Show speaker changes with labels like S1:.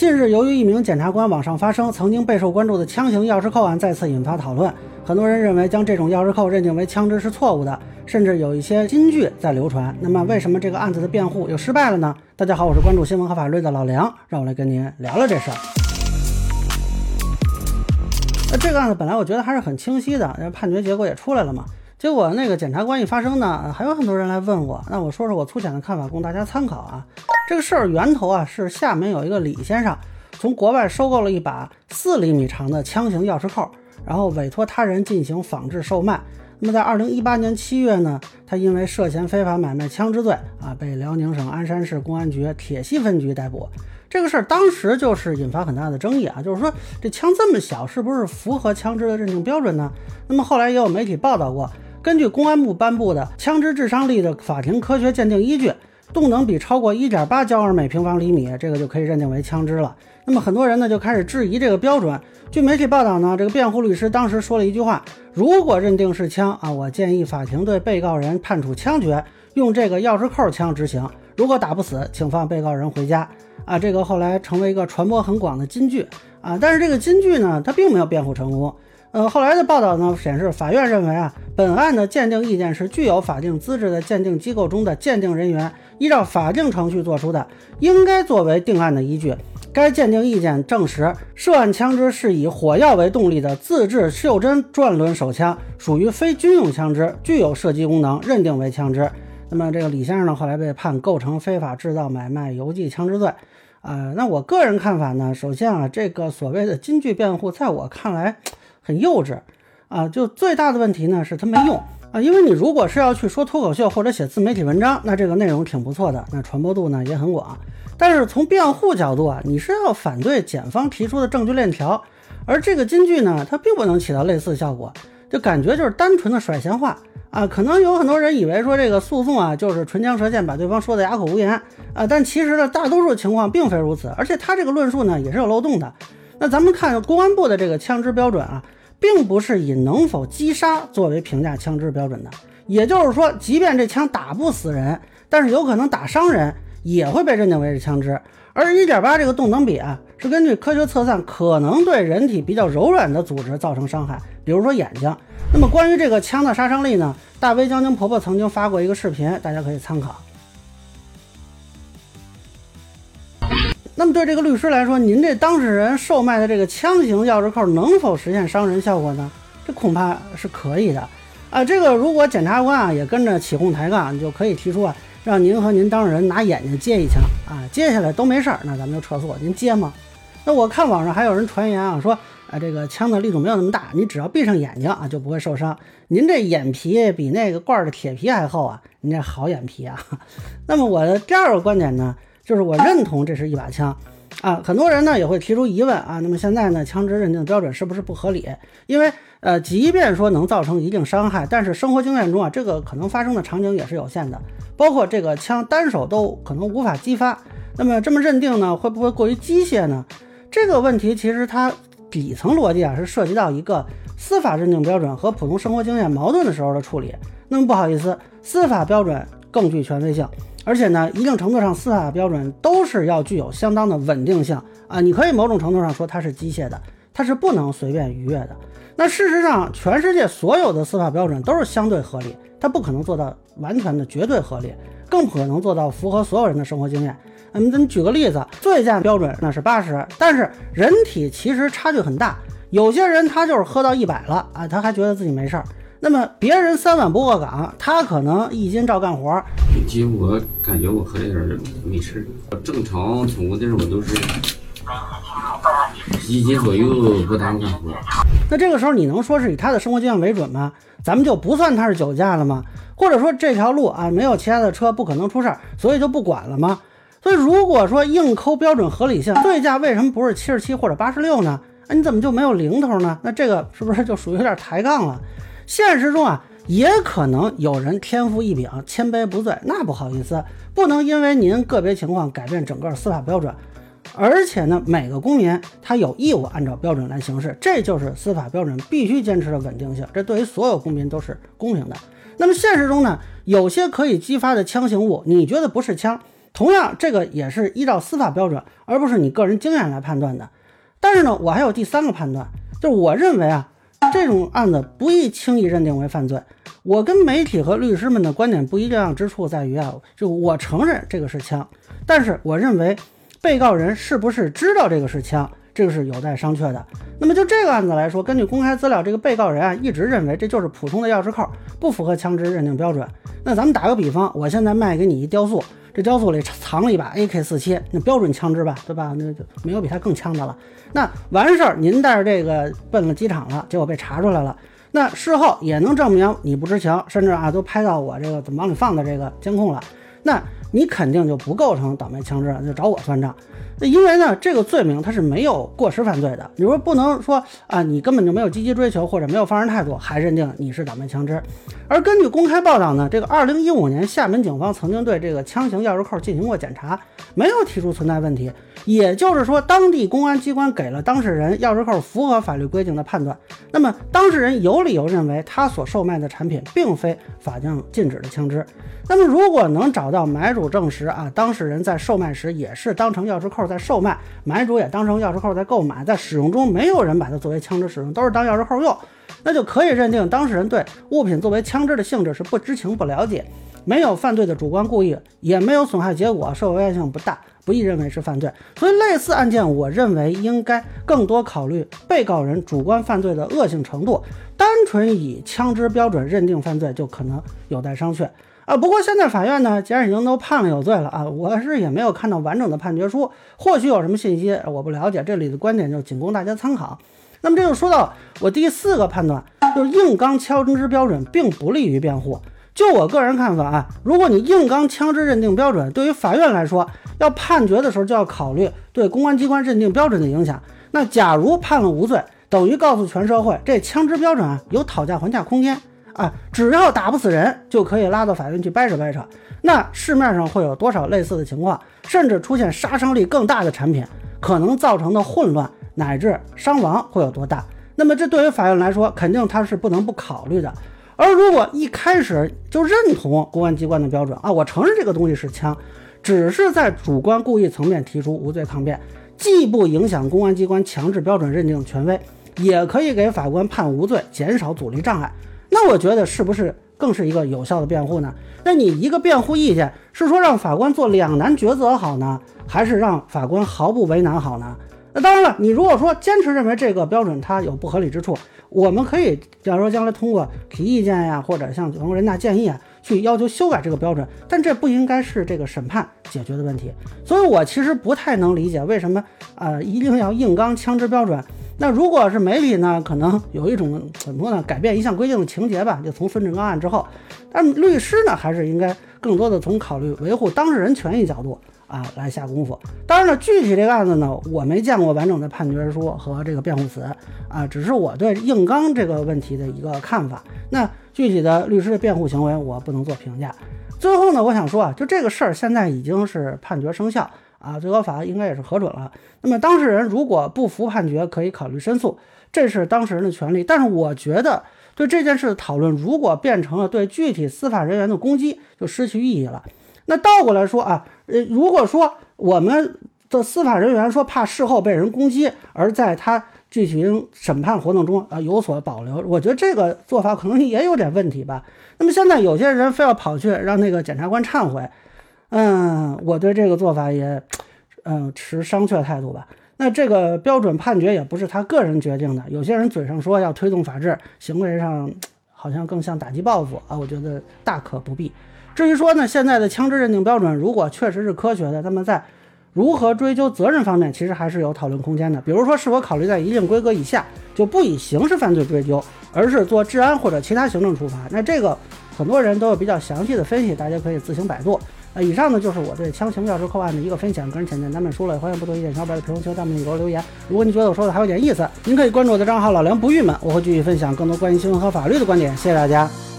S1: 近日，由于一名检察官网上发声，曾经备受关注的枪型钥匙扣案再次引发讨论。很多人认为将这种钥匙扣认定为枪支是错误的，甚至有一些金句在流传。那么，为什么这个案子的辩护又失败了呢？大家好，我是关注新闻和法律的老梁，让我来跟您聊聊这事儿。那这个案子本来我觉得还是很清晰的，判决结果也出来了嘛。结果那个检察官一发声呢，还有很多人来问我。那我说说我粗浅的看法，供大家参考啊。这个事儿源头啊是厦门有一个李先生从国外收购了一把四厘米长的枪型钥匙扣，然后委托他人进行仿制售卖。那么在二零一八年七月呢，他因为涉嫌非法买卖枪支罪啊，被辽宁省鞍山市公安局铁西分局逮捕。这个事儿当时就是引发很大的争议啊，就是说这枪这么小，是不是符合枪支的认定标准呢？那么后来也有媒体报道过。根据公安部颁布的枪支致伤力的法庭科学鉴定依据，动能比超过一点八焦耳每平方厘米，这个就可以认定为枪支了。那么很多人呢就开始质疑这个标准。据媒体报道呢，这个辩护律师当时说了一句话：如果认定是枪啊，我建议法庭对被告人判处枪决，用这个钥匙扣枪执行。如果打不死，请放被告人回家。啊，这个后来成为一个传播很广的金句啊。但是这个金句呢，它并没有辩护成功。呃，后来的报道呢显示，法院认为啊，本案的鉴定意见是具有法定资质的鉴定机构中的鉴定人员依照法定程序作出的，应该作为定案的依据。该鉴定意见证实，涉案枪支是以火药为动力的自制袖珍转轮手枪，属于非军用枪支，具有射击功能，认定为枪支。那么这个李先生呢，后来被判构成非法制造、买卖、邮寄枪支罪。啊，那我个人看法呢，首先啊，这个所谓的金句辩护，在我看来。很幼稚啊！就最大的问题呢，是它没用啊。因为你如果是要去说脱口秀或者写自媒体文章，那这个内容挺不错的，那传播度呢也很广。但是从辩护角度啊，你是要反对检方提出的证据链条，而这个金句呢，它并不能起到类似效果，就感觉就是单纯的甩闲话啊。可能有很多人以为说这个诉讼啊，就是唇枪舌剑，把对方说的哑口无言啊。但其实呢，大多数情况并非如此，而且他这个论述呢，也是有漏洞的。那咱们看公安部的这个枪支标准啊。并不是以能否击杀作为评价枪支标准的，也就是说，即便这枪打不死人，但是有可能打伤人，也会被认定为是枪支。而一点八这个动能比啊，是根据科学测算，可能对人体比较柔软的组织造成伤害，比如说眼睛。那么关于这个枪的杀伤力呢？大威将军婆婆曾经发过一个视频，大家可以参考。那么对这个律师来说，您这当事人售卖的这个枪型钥匙扣能否实现伤人效果呢？这恐怕是可以的啊。这个如果检察官啊也跟着起哄抬杠，你就可以提出啊，让您和您当事人拿眼睛接一枪啊，接下来都没事儿，那咱们就撤诉。您接吗？那我看网上还有人传言啊，说啊这个枪的力度没有那么大，你只要闭上眼睛啊就不会受伤。您这眼皮比那个罐儿的铁皮还厚啊，您这好眼皮啊。那么我的第二个观点呢？就是我认同这是一把枪，啊，很多人呢也会提出疑问啊。那么现在呢，枪支认定标准是不是不合理？因为呃，即便说能造成一定伤害，但是生活经验中啊，这个可能发生的场景也是有限的，包括这个枪单手都可能无法击发。那么这么认定呢，会不会过于机械呢？这个问题其实它底层逻辑啊，是涉及到一个司法认定标准和普通生活经验矛盾的时候的处理。那么不好意思，司法标准更具权威性。而且呢，一定程度上，司法标准都是要具有相当的稳定性啊。你可以某种程度上说它是机械的，它是不能随便逾越的。那事实上，全世界所有的司法标准都是相对合理，它不可能做到完全的绝对合理，更不可能做到符合所有人的生活经验。嗯，咱举个例子，醉驾标准那是八十，但是人体其实差距很大，有些人他就是喝到一百了啊，他还觉得自己没事儿。那么别人三碗不过岗，他可能一斤照干活。
S2: 一斤我感觉我喝点儿没事儿，正常总共的我都是一斤左右不耽误干活。
S1: 那这个时候你能说是以他的生活经验为准吗？咱们就不算他是酒驾了吗？或者说这条路啊没有其他的车不可能出事儿，所以就不管了吗？所以如果说硬抠标准合理性，醉驾为什么不是七十七或者八十六呢？哎，你怎么就没有零头呢？那这个是不是就属于有点抬杠了？现实中啊，也可能有人天赋异禀，千杯不醉。那不好意思，不能因为您个别情况改变整个司法标准。而且呢，每个公民他有义务按照标准来行事，这就是司法标准必须坚持的稳定性。这对于所有公民都是公平的。那么现实中呢，有些可以激发的枪形物，你觉得不是枪，同样，这个也是依照司法标准，而不是你个人经验来判断的。但是呢，我还有第三个判断，就是我认为啊，这种案子不宜轻易认定为犯罪。我跟媒体和律师们的观点不一样之处在于啊，就我承认这个是枪，但是我认为被告人是不是知道这个是枪？这个是有待商榷的。那么就这个案子来说，根据公开资料，这个被告人啊一直认为这就是普通的钥匙扣，不符合枪支认定标准。那咱们打个比方，我现在卖给你一雕塑，这雕塑里藏了一把 AK 四七，那标准枪支吧，对吧？那就没有比它更枪的了。那完事儿，您带着这个奔了机场了，结果被查出来了。那事后也能证明你不知情，甚至啊都拍到我这个怎么往里放的这个监控了。那你肯定就不构成倒卖枪支，就找我算账。那因为呢，这个罪名它是没有过失犯罪的。你说不能说啊，你根本就没有积极追求或者没有放任态度，还认定你是倒卖枪支。而根据公开报道呢，这个二零一五年厦门警方曾经对这个枪型钥匙扣进行过检查，没有提出存在问题。也就是说，当地公安机关给了当事人钥匙扣符合法律规定的判断。那么当事人有理由认为他所售卖的产品并非法定禁止的枪支。那么如果能找到买主证实啊，当事人在售卖时也是当成钥匙扣在售卖，买主也当成钥匙扣在购买，在使用中没有人把它作为枪支使用，都是当钥匙扣用，那就可以认定当事人对物品作为枪支的性质是不知情不了解，没有犯罪的主观故意，也没有损害结果，社会危害性不大，不宜认为是犯罪。所以类似案件，我认为应该更多考虑被告人主观犯罪的恶性程度，单纯以枪支标准认定犯罪就可能有待商榷。啊，不过现在法院呢，既然已经都判了有罪了啊，我是也没有看到完整的判决书，或许有什么信息我不了解，这里的观点就仅供大家参考。那么这就说到我第四个判断，就是硬刚枪支标准并不利于辩护。就我个人看法啊，如果你硬刚枪支认定标准，对于法院来说，要判决的时候就要考虑对公安机关认定标准的影响。那假如判了无罪，等于告诉全社会，这枪支标准啊有讨价还价空间。啊，只要打不死人，就可以拉到法院去掰扯掰扯。那市面上会有多少类似的情况？甚至出现杀伤力更大的产品，可能造成的混乱乃至伤亡会有多大？那么这对于法院来说，肯定他是不能不考虑的。而如果一开始就认同公安机关的标准啊，我承认这个东西是枪，只是在主观故意层面提出无罪抗辩，既不影响公安机关强制标准认定权威，也可以给法官判无罪，减少阻力障碍。那我觉得是不是更是一个有效的辩护呢？那你一个辩护意见是说让法官做两难抉择好呢，还是让法官毫不为难好呢？那当然了，你如果说坚持认为这个标准它有不合理之处，我们可以假如说将来通过提意见呀，或者向全国人大建议啊，去要求修改这个标准，但这不应该是这个审判解决的问题。所以我其实不太能理解为什么啊一定要硬刚枪支标准。那如果是媒体呢，可能有一种怎么说呢，改变一项规定的情节吧，就从孙志刚案之后，但律师呢，还是应该更多的从考虑维护当事人权益角度啊来下功夫。当然了，具体这个案子呢，我没见过完整的判决书和这个辩护词啊，只是我对硬刚这个问题的一个看法。那具体的律师的辩护行为，我不能做评价。最后呢，我想说啊，就这个事儿现在已经是判决生效。啊，最高法应该也是核准了。那么当事人如果不服判决，可以考虑申诉，这是当事人的权利。但是我觉得，对这件事的讨论，如果变成了对具体司法人员的攻击，就失去意义了。那倒过来说啊，呃，如果说我们的司法人员说怕事后被人攻击，而在他进行审判活动中啊有所保留，我觉得这个做法可能也有点问题吧。那么现在有些人非要跑去让那个检察官忏悔。嗯，我对这个做法也，嗯，持商榷态度吧。那这个标准判决也不是他个人决定的。有些人嘴上说要推动法治，行为上好像更像打击报复啊。我觉得大可不必。至于说呢，现在的枪支认定标准如果确实是科学的，那么在如何追究责任方面，其实还是有讨论空间的。比如说，是否考虑在一定规格以下就不以刑事犯罪追究，而是做治安或者其他行政处罚？那这个很多人都有比较详细的分析，大家可以自行百度。那以上呢就是我对枪型钥匙扣案的一个分享，个人浅见咱们说了，欢迎不同意见小伙伴在评论区、弹幕里给我留言。如果你觉得我说的还有点意思，您可以关注我的账号老梁不郁闷，我会继续分享更多关于新闻和法律的观点。谢谢大家。